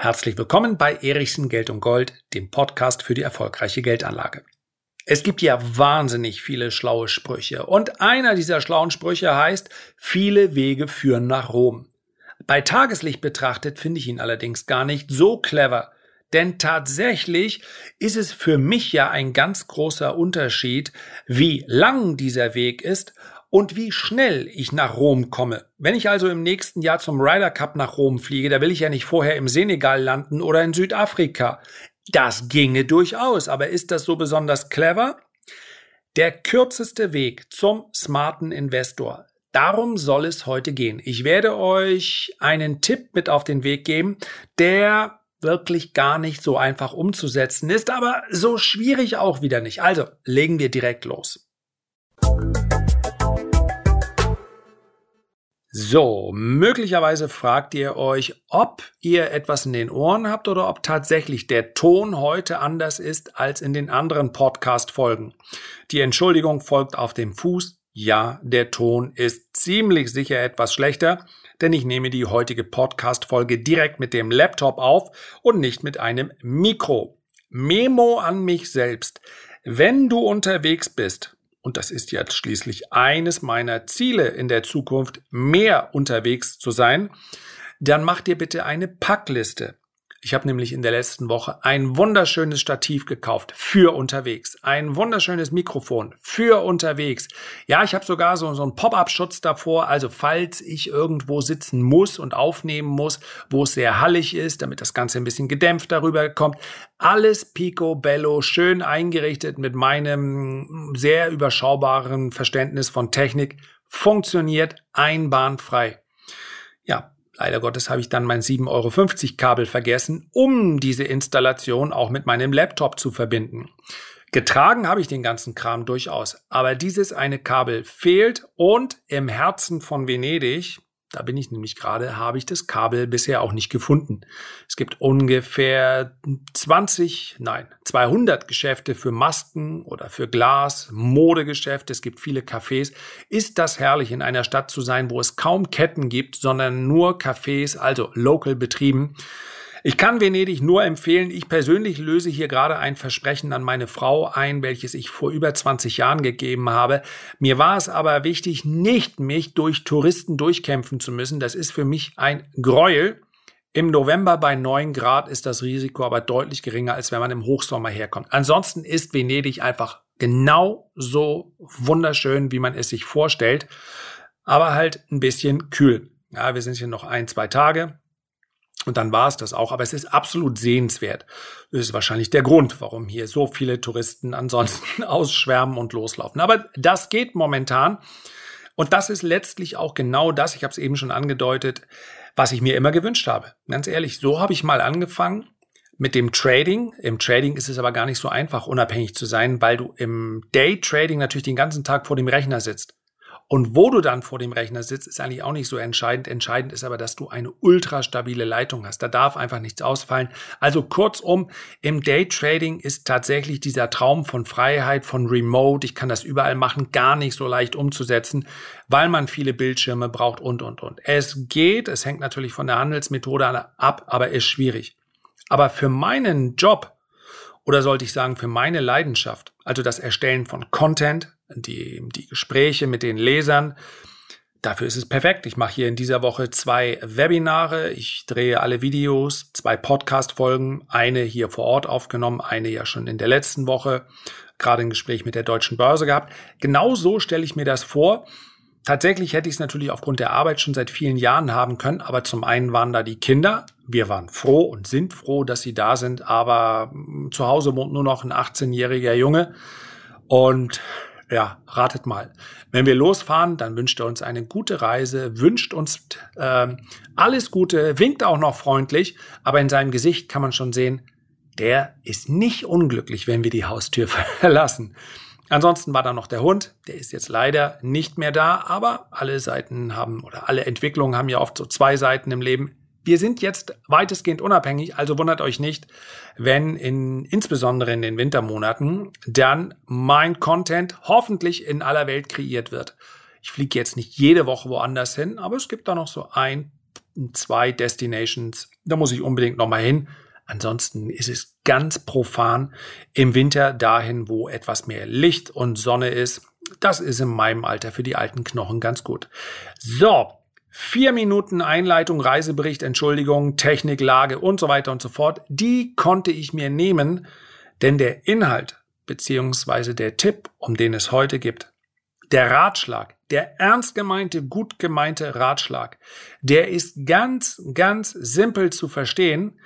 Herzlich willkommen bei Erichsen Geld und Gold, dem Podcast für die erfolgreiche Geldanlage. Es gibt ja wahnsinnig viele schlaue Sprüche und einer dieser schlauen Sprüche heißt, viele Wege führen nach Rom. Bei Tageslicht betrachtet finde ich ihn allerdings gar nicht so clever, denn tatsächlich ist es für mich ja ein ganz großer Unterschied, wie lang dieser Weg ist und wie schnell ich nach Rom komme. Wenn ich also im nächsten Jahr zum Ryder Cup nach Rom fliege, da will ich ja nicht vorher im Senegal landen oder in Südafrika. Das ginge durchaus, aber ist das so besonders clever? Der kürzeste Weg zum smarten Investor. Darum soll es heute gehen. Ich werde euch einen Tipp mit auf den Weg geben, der wirklich gar nicht so einfach umzusetzen ist, aber so schwierig auch wieder nicht. Also legen wir direkt los. So, möglicherweise fragt ihr euch, ob ihr etwas in den Ohren habt oder ob tatsächlich der Ton heute anders ist als in den anderen Podcast-Folgen. Die Entschuldigung folgt auf dem Fuß. Ja, der Ton ist ziemlich sicher etwas schlechter, denn ich nehme die heutige Podcast-Folge direkt mit dem Laptop auf und nicht mit einem Mikro. Memo an mich selbst. Wenn du unterwegs bist und das ist jetzt schließlich eines meiner Ziele in der Zukunft, mehr unterwegs zu sein, dann mach dir bitte eine Packliste. Ich habe nämlich in der letzten Woche ein wunderschönes Stativ gekauft für unterwegs, ein wunderschönes Mikrofon für unterwegs. Ja, ich habe sogar so, so einen Pop-up-Schutz davor, also falls ich irgendwo sitzen muss und aufnehmen muss, wo es sehr hallig ist, damit das Ganze ein bisschen gedämpft darüber kommt. Alles picobello, schön eingerichtet mit meinem sehr überschaubaren Verständnis von Technik, funktioniert einbahnfrei. Ja, Leider Gottes habe ich dann mein 7,50 Euro Kabel vergessen, um diese Installation auch mit meinem Laptop zu verbinden. Getragen habe ich den ganzen Kram durchaus, aber dieses eine Kabel fehlt und im Herzen von Venedig, da bin ich nämlich gerade, habe ich das Kabel bisher auch nicht gefunden. Es gibt ungefähr 20, nein, 200 Geschäfte für Masken oder für Glas, Modegeschäfte, es gibt viele Cafés. Ist das herrlich, in einer Stadt zu sein, wo es kaum Ketten gibt, sondern nur Cafés, also local betrieben. Ich kann Venedig nur empfehlen. Ich persönlich löse hier gerade ein Versprechen an meine Frau ein, welches ich vor über 20 Jahren gegeben habe. Mir war es aber wichtig, nicht mich durch Touristen durchkämpfen zu müssen. Das ist für mich ein Gräuel. Im November bei 9 Grad ist das Risiko aber deutlich geringer, als wenn man im Hochsommer herkommt. Ansonsten ist Venedig einfach genau so wunderschön, wie man es sich vorstellt, aber halt ein bisschen kühl. Ja, wir sind hier noch ein, zwei Tage. Und dann war es das auch. Aber es ist absolut sehenswert. Das ist wahrscheinlich der Grund, warum hier so viele Touristen ansonsten ausschwärmen und loslaufen. Aber das geht momentan. Und das ist letztlich auch genau das, ich habe es eben schon angedeutet, was ich mir immer gewünscht habe. Ganz ehrlich, so habe ich mal angefangen mit dem Trading. Im Trading ist es aber gar nicht so einfach, unabhängig zu sein, weil du im Day Trading natürlich den ganzen Tag vor dem Rechner sitzt. Und wo du dann vor dem Rechner sitzt, ist eigentlich auch nicht so entscheidend. Entscheidend ist aber, dass du eine ultra stabile Leitung hast. Da darf einfach nichts ausfallen. Also kurzum, im Daytrading ist tatsächlich dieser Traum von Freiheit, von Remote, ich kann das überall machen, gar nicht so leicht umzusetzen, weil man viele Bildschirme braucht und, und, und. Es geht, es hängt natürlich von der Handelsmethode ab, aber ist schwierig. Aber für meinen Job, oder sollte ich sagen, für meine Leidenschaft, also das Erstellen von Content, die, die Gespräche mit den Lesern. Dafür ist es perfekt. Ich mache hier in dieser Woche zwei Webinare. Ich drehe alle Videos, zwei Podcast-Folgen, eine hier vor Ort aufgenommen, eine ja schon in der letzten Woche, gerade ein Gespräch mit der Deutschen Börse gehabt. Genau so stelle ich mir das vor. Tatsächlich hätte ich es natürlich aufgrund der Arbeit schon seit vielen Jahren haben können, aber zum einen waren da die Kinder. Wir waren froh und sind froh, dass sie da sind, aber zu Hause wohnt nur noch ein 18-jähriger Junge. Und ja, ratet mal. Wenn wir losfahren, dann wünscht er uns eine gute Reise, wünscht uns äh, alles Gute, winkt auch noch freundlich, aber in seinem Gesicht kann man schon sehen, der ist nicht unglücklich, wenn wir die Haustür verlassen. Ansonsten war da noch der Hund, der ist jetzt leider nicht mehr da, aber alle Seiten haben oder alle Entwicklungen haben ja oft so zwei Seiten im Leben. Wir sind jetzt weitestgehend unabhängig, also wundert euch nicht, wenn in, insbesondere in den Wintermonaten, dann mein Content hoffentlich in aller Welt kreiert wird. Ich fliege jetzt nicht jede Woche woanders hin, aber es gibt da noch so ein zwei Destinations. Da muss ich unbedingt nochmal hin. Ansonsten ist es ganz profan im Winter dahin, wo etwas mehr Licht und Sonne ist. Das ist in meinem Alter für die alten Knochen ganz gut. So, vier Minuten Einleitung, Reisebericht, Entschuldigung, Technik, Lage und so weiter und so fort. Die konnte ich mir nehmen, denn der Inhalt beziehungsweise der Tipp, um den es heute gibt, der Ratschlag, der ernst gemeinte, gut gemeinte Ratschlag, der ist ganz, ganz simpel zu verstehen,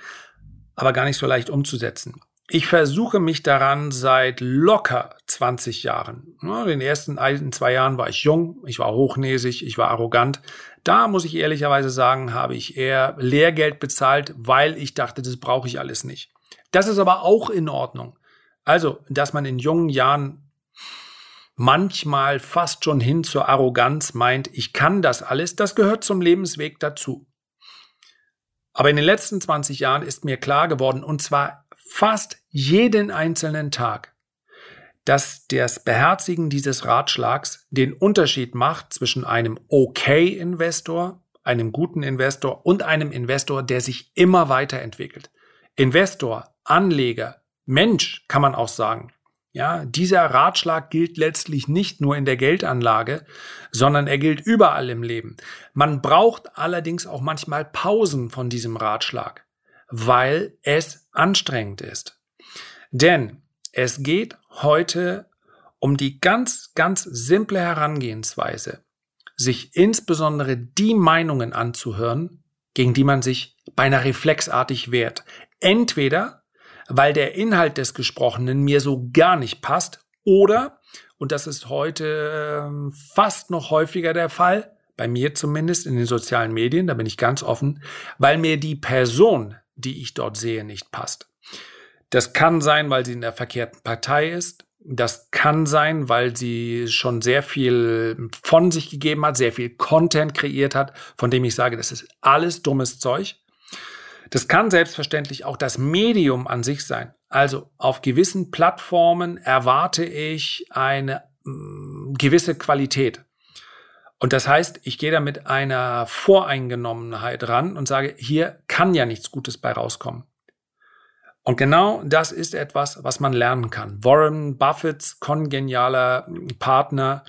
aber gar nicht so leicht umzusetzen. Ich versuche mich daran seit locker 20 Jahren. In den ersten ein, zwei Jahren war ich jung, ich war hochnäsig, ich war arrogant. Da muss ich ehrlicherweise sagen, habe ich eher Lehrgeld bezahlt, weil ich dachte, das brauche ich alles nicht. Das ist aber auch in Ordnung. Also, dass man in jungen Jahren manchmal fast schon hin zur Arroganz meint, ich kann das alles, das gehört zum Lebensweg dazu. Aber in den letzten 20 Jahren ist mir klar geworden, und zwar fast jeden einzelnen Tag, dass das Beherzigen dieses Ratschlags den Unterschied macht zwischen einem Okay-Investor, einem guten Investor und einem Investor, der sich immer weiterentwickelt. Investor, Anleger, Mensch kann man auch sagen. Ja, dieser Ratschlag gilt letztlich nicht nur in der Geldanlage, sondern er gilt überall im Leben. Man braucht allerdings auch manchmal Pausen von diesem Ratschlag, weil es anstrengend ist. Denn es geht heute um die ganz, ganz simple Herangehensweise, sich insbesondere die Meinungen anzuhören, gegen die man sich beinahe reflexartig wehrt. Entweder weil der Inhalt des Gesprochenen mir so gar nicht passt oder, und das ist heute ähm, fast noch häufiger der Fall, bei mir zumindest in den sozialen Medien, da bin ich ganz offen, weil mir die Person, die ich dort sehe, nicht passt. Das kann sein, weil sie in der verkehrten Partei ist. Das kann sein, weil sie schon sehr viel von sich gegeben hat, sehr viel Content kreiert hat, von dem ich sage, das ist alles dummes Zeug. Das kann selbstverständlich auch das Medium an sich sein. Also auf gewissen Plattformen erwarte ich eine mh, mm, gewisse Qualität. Und das heißt, ich gehe da mit einer Voreingenommenheit ran und sage, hier kann ja nichts Gutes bei rauskommen. Und genau das ist etwas, was man lernen kann. Warren Buffetts kongenialer Partner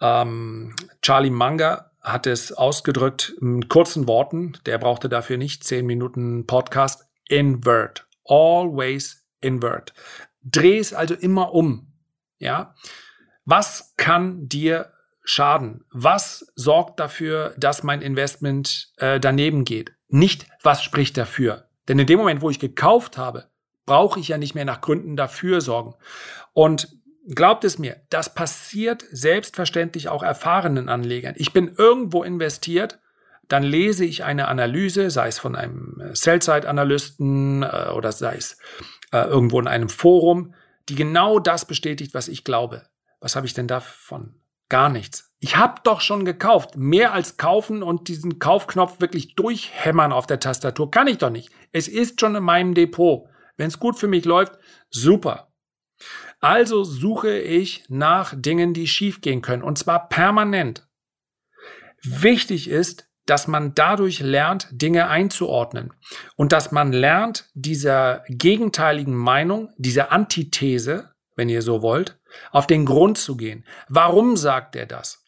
ähm, Charlie Munger hat es ausgedrückt in kurzen Worten. Der brauchte dafür nicht zehn Minuten Podcast. Invert. Always invert. Dreh es also immer um. Ja. Was kann dir schaden? Was sorgt dafür, dass mein Investment äh, daneben geht? Nicht, was spricht dafür? Denn in dem Moment, wo ich gekauft habe, brauche ich ja nicht mehr nach Gründen dafür sorgen. Und Glaubt es mir, das passiert selbstverständlich auch erfahrenen Anlegern. Ich bin irgendwo investiert, dann lese ich eine Analyse, sei es von einem äh, Sell-Side-Analysten äh, oder sei es äh, irgendwo in einem Forum, die genau das bestätigt, was ich glaube. Was habe ich denn davon? Gar nichts. Ich habe doch schon gekauft. Mehr als kaufen und diesen Kaufknopf wirklich durchhämmern auf der Tastatur kann ich doch nicht. Es ist schon in meinem Depot. Wenn es gut für mich läuft, super. Also suche ich nach Dingen, die schiefgehen können, und zwar permanent. Wichtig ist, dass man dadurch lernt, Dinge einzuordnen und dass man lernt, dieser gegenteiligen Meinung, dieser Antithese, wenn ihr so wollt, auf den Grund zu gehen. Warum sagt er das?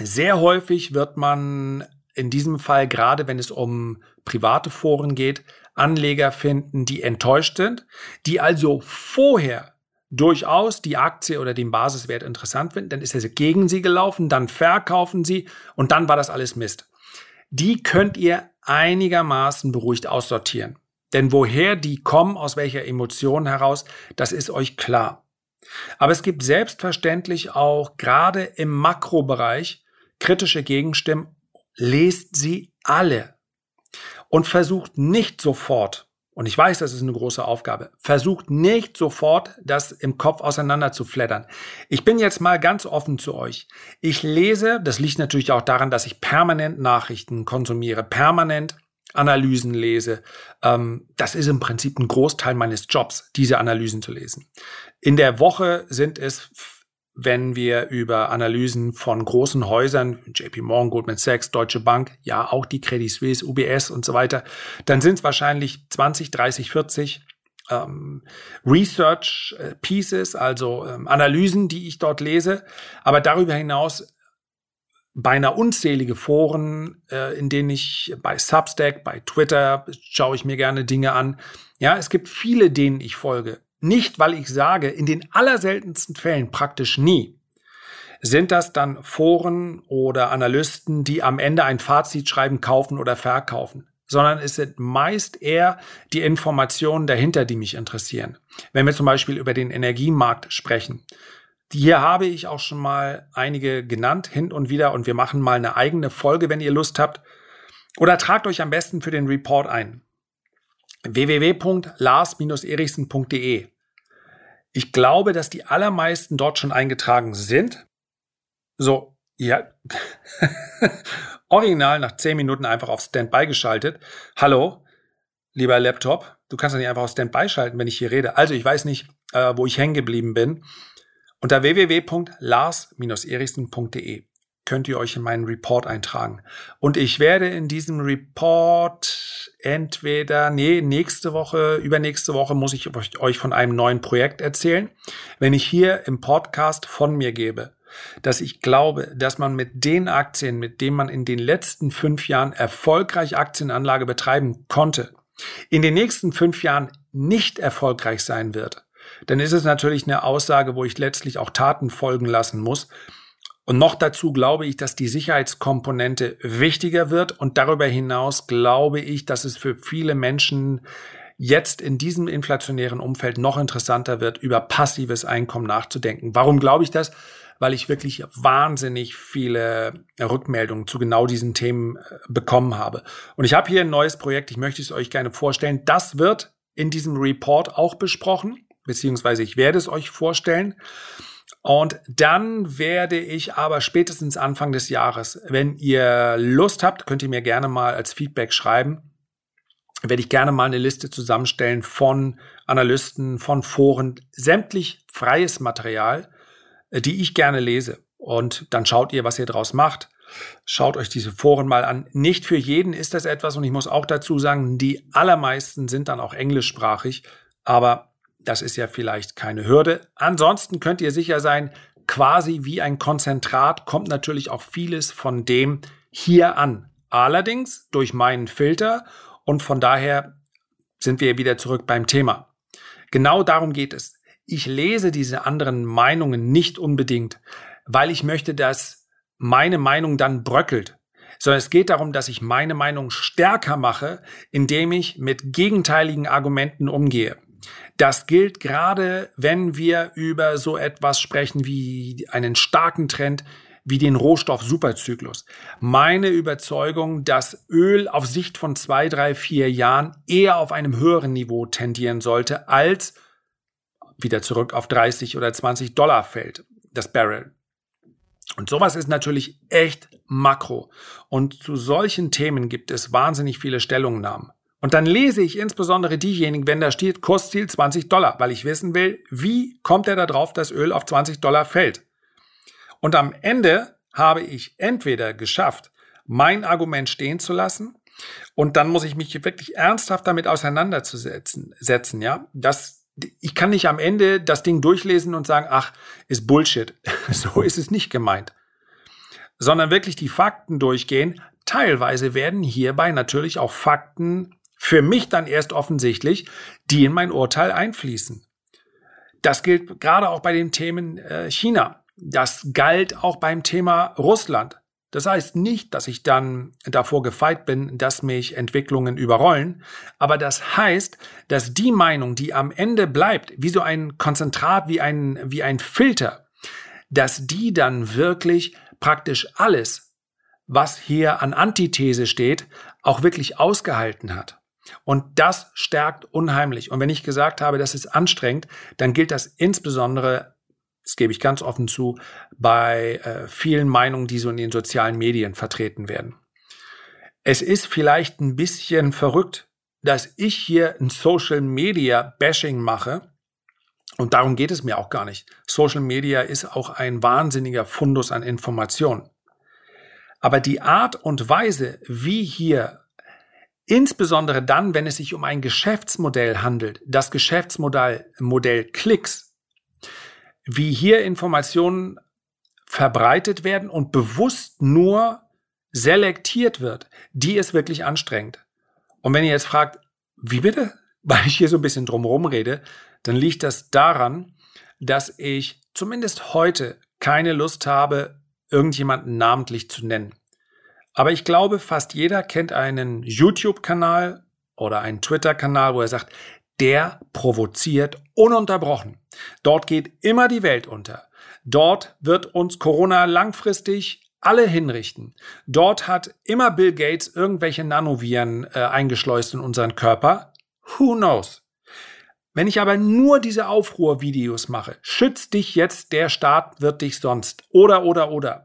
Sehr häufig wird man in diesem Fall, gerade wenn es um private Foren geht, Anleger finden, die enttäuscht sind, die also vorher durchaus die Aktie oder den Basiswert interessant finden, dann ist er gegen sie gelaufen, dann verkaufen sie und dann war das alles Mist. Die könnt ihr einigermaßen beruhigt aussortieren. Denn woher die kommen, aus welcher Emotion heraus, das ist euch klar. Aber es gibt selbstverständlich auch gerade im Makrobereich kritische Gegenstimmen. Lest sie alle und versucht nicht sofort und ich weiß, das ist eine große Aufgabe, versucht nicht sofort das im Kopf auseinander zu flattern. Ich bin jetzt mal ganz offen zu euch. Ich lese, das liegt natürlich auch daran, dass ich permanent Nachrichten konsumiere, permanent Analysen lese. Ähm, das ist im Prinzip ein Großteil meines Jobs, diese Analysen zu lesen. In der Woche sind es wenn wir über Analysen von großen Häusern, JP Morgan, Goldman Sachs, Deutsche Bank, ja auch die Credit Suisse, UBS und so weiter, dann sind es wahrscheinlich 20, 30, 40 ähm, Research äh, Pieces, also ähm, Analysen, die ich dort lese. Aber darüber hinaus beinahe unzählige Foren, äh, in denen ich bei Substack, bei Twitter schaue ich mir gerne Dinge an. Ja, es gibt viele, denen ich folge. Nicht, weil ich sage, in den allerseltensten Fällen praktisch nie, sind das dann Foren oder Analysten, die am Ende ein Fazit schreiben, kaufen oder verkaufen, sondern es sind meist eher die Informationen dahinter, die mich interessieren. Wenn wir zum Beispiel über den Energiemarkt sprechen, hier habe ich auch schon mal einige genannt, hin und wieder, und wir machen mal eine eigene Folge, wenn ihr Lust habt. Oder tragt euch am besten für den Report ein. www.lars-erichsen.de. Ich glaube, dass die allermeisten dort schon eingetragen sind. So, ja. Original nach zehn Minuten einfach auf Standby geschaltet. Hallo, lieber Laptop, du kannst doch nicht einfach auf Standby schalten, wenn ich hier rede. Also ich weiß nicht, äh, wo ich hängen geblieben bin. Unter www.lars-erichsen.de könnt ihr euch in meinen Report eintragen. Und ich werde in diesem Report entweder, nee, nächste Woche, übernächste Woche muss ich euch von einem neuen Projekt erzählen. Wenn ich hier im Podcast von mir gebe, dass ich glaube, dass man mit den Aktien, mit denen man in den letzten fünf Jahren erfolgreich Aktienanlage betreiben konnte, in den nächsten fünf Jahren nicht erfolgreich sein wird, dann ist es natürlich eine Aussage, wo ich letztlich auch Taten folgen lassen muss. Und noch dazu glaube ich, dass die Sicherheitskomponente wichtiger wird. Und darüber hinaus glaube ich, dass es für viele Menschen jetzt in diesem inflationären Umfeld noch interessanter wird, über passives Einkommen nachzudenken. Warum glaube ich das? Weil ich wirklich wahnsinnig viele Rückmeldungen zu genau diesen Themen äh, bekommen habe. Und ich habe hier ein neues Projekt, ich möchte es euch gerne vorstellen. Das wird in diesem Report auch besprochen beziehungsweise ich werde es euch vorstellen. Und dann werde ich aber spätestens Anfang des Jahres, wenn ihr Lust habt, könnt ihr mir gerne mal als Feedback schreiben, werde ich gerne mal eine Liste zusammenstellen von Analysten, von Foren, sämtlich freies Material, äh, die ich gerne lese. Und dann schaut ihr, was ihr draus macht. Schaut euch diese Foren mal an. Nicht für jeden ist das etwas und ich muss auch dazu sagen, die allermeisten sind dann auch englischsprachig, aber das ist ja vielleicht keine Hürde. Ansonsten könnt ihr sicher sein, quasi wie ein Konzentrat kommt natürlich auch vieles von dem hier an. Allerdings durch meinen Filter und von daher sind wir wieder zurück beim Thema. Genau darum geht es. Ich lese diese anderen Meinungen nicht unbedingt, weil ich möchte, dass meine Meinung dann bröckelt, sondern es geht darum, dass ich meine Meinung stärker mache, indem ich mit gegenteiligen Argumenten umgehe. Das gilt gerade, wenn wir über so etwas sprechen wie einen starken Trend wie den Rohstoff-Superzyklus. Meine Überzeugung, dass Öl auf Sicht von zwei, drei, vier Jahren eher auf einem höheren Niveau tendieren sollte, als wieder zurück auf 30 oder 20 Dollar fällt, das Barrel. Und sowas ist natürlich echt makro. Und zu solchen Themen gibt es wahnsinnig viele Stellungnahmen. Und dann lese ich insbesondere diejenigen, wenn da steht Kursziel 20 Dollar, weil ich wissen will, wie kommt er da drauf, dass Öl auf 20 Dollar fällt. Und am Ende habe ich entweder geschafft, mein Argument stehen zu lassen, und dann muss ich mich wirklich ernsthaft damit auseinanderzusetzen, setzen, ja. Das, ich kann nicht am Ende das Ding durchlesen und sagen, ach, ist Bullshit. so ist es nicht gemeint. Sondern wirklich die Fakten durchgehen. Teilweise werden hierbei natürlich auch Fakten für mich dann erst offensichtlich, die in mein Urteil einfließen. Das gilt gerade auch bei den Themen äh, China. Das galt auch beim Thema Russland. Das heißt nicht, dass ich dann davor gefeit bin, dass mich Entwicklungen überrollen, aber das heißt, dass die Meinung, die am Ende bleibt, wie so ein Konzentrat, wie ein, wie ein Filter, dass die dann wirklich praktisch alles, was hier an Antithese steht, auch wirklich ausgehalten hat. Und das stärkt unheimlich. Und wenn ich gesagt habe, das ist anstrengend, dann gilt das insbesondere, das gebe ich ganz offen zu, bei äh, vielen Meinungen, die so in den sozialen Medien vertreten werden. Es ist vielleicht ein bisschen verrückt, dass ich hier ein Social Media Bashing mache Und darum geht es mir auch gar nicht. Social Media ist auch ein wahnsinniger Fundus an Informationen. Aber die Art und Weise, wie hier, insbesondere dann, wenn es sich um ein Geschäftsmodell handelt, das Geschäftsmodell Modell Klicks, wie hier Informationen verbreitet werden und bewusst nur selektiert wird, die ist wirklich anstrengend. Und wenn ihr jetzt fragt, wie bitte? Weil ich hier so ein bisschen drumherum rede, dann liegt das daran, dass ich zumindest heute keine Lust habe, irgendjemanden namentlich zu nennen. Aber ich glaube, fast jeder kennt einen YouTube-Kanal oder einen Twitter-Kanal, wo er sagt, der provoziert ununterbrochen. Dort geht immer die Welt unter. Dort wird uns Corona langfristig alle hinrichten. Dort hat immer Bill Gates irgendwelche Nanoviren äh, eingeschleust in unseren Körper. Who knows? Wenn ich aber nur diese Aufruhrvideos mache, schützt dich jetzt, der Staat wird dich sonst. Oder, oder, oder.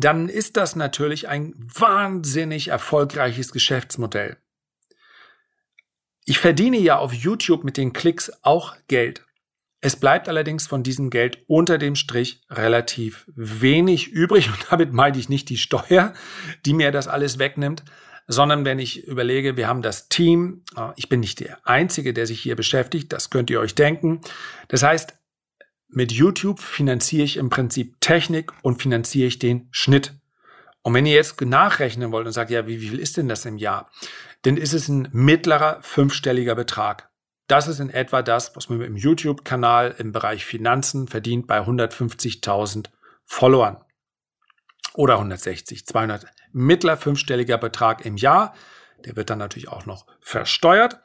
Dann ist das natürlich ein wahnsinnig erfolgreiches Geschäftsmodell. Ich verdiene ja auf YouTube mit den Klicks auch Geld. Es bleibt allerdings von diesem Geld unter dem Strich relativ wenig übrig und damit meine ich nicht die Steuer, die mir das alles wegnimmt, sondern wenn ich überlege, wir haben das Team, äh, ich bin nicht der Einzige, der sich hier beschäftigt, das könnt ihr euch denken. Das heißt, mit YouTube finanziere ich im Prinzip Technik und finanziere ich den Schnitt. Und wenn ihr jetzt nachrechnen wollt und sagt, ja, wie, wie viel ist denn das im Jahr? Dann ist es ein mittlerer fünfstelliger Betrag. Das ist in etwa das, was man dem YouTube-Kanal im Bereich Finanzen verdient bei 150.000 Followern. Oder 160, 200. Mittler fünfstelliger Betrag im Jahr. Der wird dann natürlich auch noch versteuert.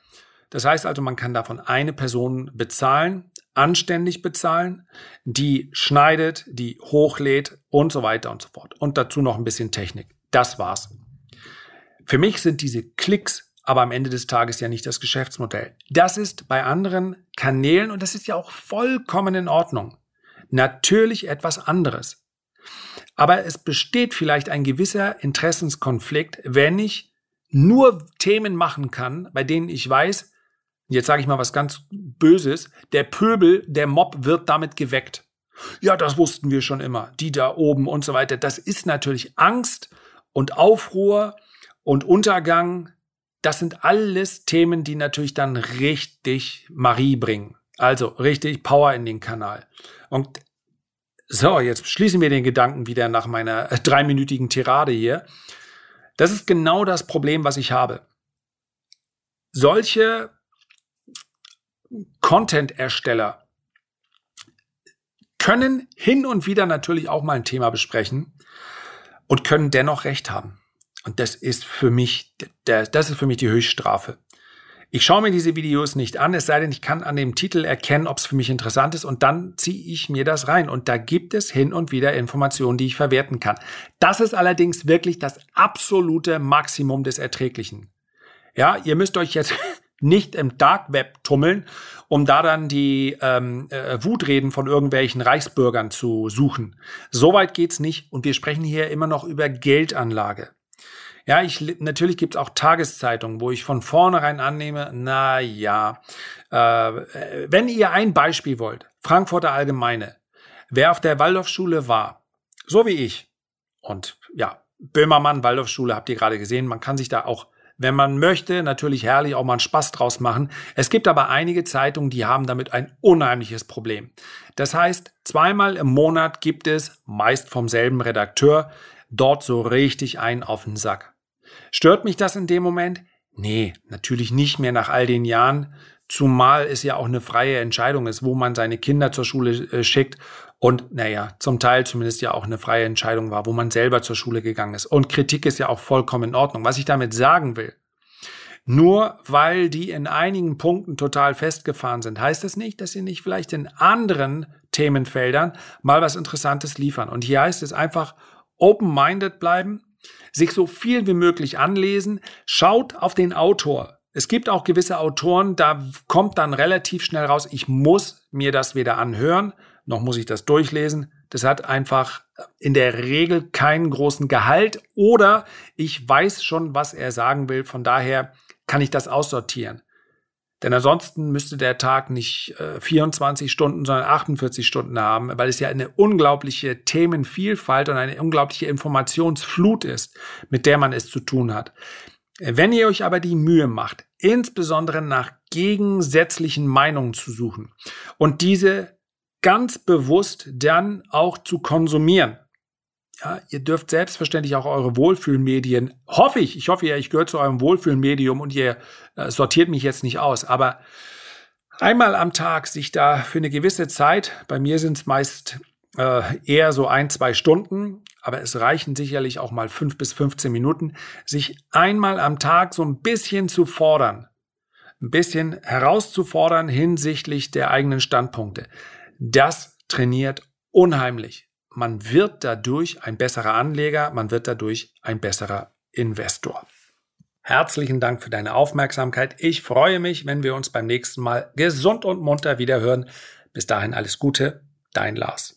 Das heißt also, man kann davon eine Person bezahlen, anständig bezahlen, die schneidet, die hochlädt und so weiter und so fort. Und dazu noch ein bisschen Technik. Das war's. Für mich sind diese Klicks aber am Ende des Tages ja nicht das Geschäftsmodell. Das ist bei anderen Kanälen, und das ist ja auch vollkommen in Ordnung, natürlich etwas anderes. Aber es besteht vielleicht ein gewisser Interessenskonflikt, wenn ich nur Themen machen kann, bei denen ich weiß, jetzt sage ich mal was ganz Böses, der Pöbel, der Mob wird damit geweckt. Ja, das wussten wir schon immer, die da oben und so weiter. Das ist natürlich Angst und Aufruhr und Untergang das sind alles Themen, die natürlich dann richtig Marie bringen. Also richtig Power in den Kanal. Und so, jetzt schließen wir den Gedanken wieder nach meiner dreiminütigen Tirade hier. Das ist genau das Problem, was ich habe. Solche Content-Ersteller können hin und wieder natürlich auch mal ein Thema besprechen und können dennoch recht haben. Und das ist für mich, das ist für mich die Höchststrafe. Ich schaue mir diese Videos nicht an, es sei denn, ich kann an dem Titel erkennen, ob es für mich interessant ist und dann ziehe ich mir das rein. Und da gibt es hin und wieder Informationen, die ich verwerten kann. Das ist allerdings wirklich das absolute Maximum des Erträglichen. Ja, ihr müsst euch jetzt nicht im Dark Web tummeln, um da dann die ähm, äh, Wutreden von irgendwelchen Reichsbürgern zu suchen. Soweit geht's nicht und wir sprechen hier immer noch über Geldanlage. Ja, ich, natürlich gibt's auch Tageszeitungen, wo ich von vornherein annehme, na ja, äh, wenn ihr ein Beispiel wollt, Frankfurter Allgemeine, wer auf der Waldorfschule war, so wie ich, und ja, Böhmermann, Waldorfschule, habt ihr gerade gesehen, man kann sich da auch wenn man möchte, natürlich herrlich auch mal einen Spaß draus machen. Es gibt aber einige Zeitungen, die haben damit ein unheimliches Problem. Das heißt, zweimal im Monat gibt es, meist vom selben Redakteur, dort so richtig einen auf den Sack. Stört mich das in dem Moment? Nee, natürlich nicht mehr nach all den Jahren, zumal es ja auch eine freie Entscheidung ist, wo man seine Kinder zur Schule äh, schickt und naja, zum Teil zumindest ja auch eine freie Entscheidung war, wo man selber zur Schule gegangen ist. Und Kritik ist ja auch vollkommen in Ordnung. Was ich damit sagen will, nur weil die in einigen Punkten total festgefahren sind, heißt das nicht, dass sie nicht vielleicht in anderen Themenfeldern mal was Interessantes liefern. Und hier heißt es einfach open-minded bleiben, sich so viel wie möglich anlesen, schaut auf den Autor. Es gibt auch gewisse Autoren, da kommt dann relativ schnell raus, ich muss mir das weder anhören, noch muss ich das durchlesen. Das hat einfach in der Regel keinen großen Gehalt oder ich weiß schon, was er sagen will. Von daher kann ich das aussortieren. Denn ansonsten müsste der Tag nicht äh, 24 Stunden, sondern 48 Stunden haben, weil es ja eine unglaubliche Themenvielfalt und eine unglaubliche Informationsflut ist, mit der man es zu tun hat. Wenn ihr euch aber die Mühe macht, insbesondere nach gegensätzlichen Meinungen zu suchen und diese ganz bewusst dann auch zu konsumieren, ja, ihr dürft selbstverständlich auch eure Wohlfühlmedien, hoffe ich, ich hoffe ja, ich gehöre zu eurem Wohlfühlmedium und ihr äh, sortiert mich jetzt nicht aus, aber einmal am Tag sich da für eine gewisse Zeit, bei mir sind es meist äh, eher so ein, zwei Stunden, aber es reichen sicherlich auch mal fünf bis 15 Minuten, sich einmal am Tag so ein bisschen zu fordern, ein bisschen herauszufordern hinsichtlich der eigenen Standpunkte. Das trainiert unheimlich. Man wird dadurch ein besserer Anleger, man wird dadurch ein besserer Investor. Herzlichen Dank für deine Aufmerksamkeit. Ich freue mich, wenn wir uns beim nächsten Mal gesund und munter wieder hören. Bis dahin alles Gute, dein Lars.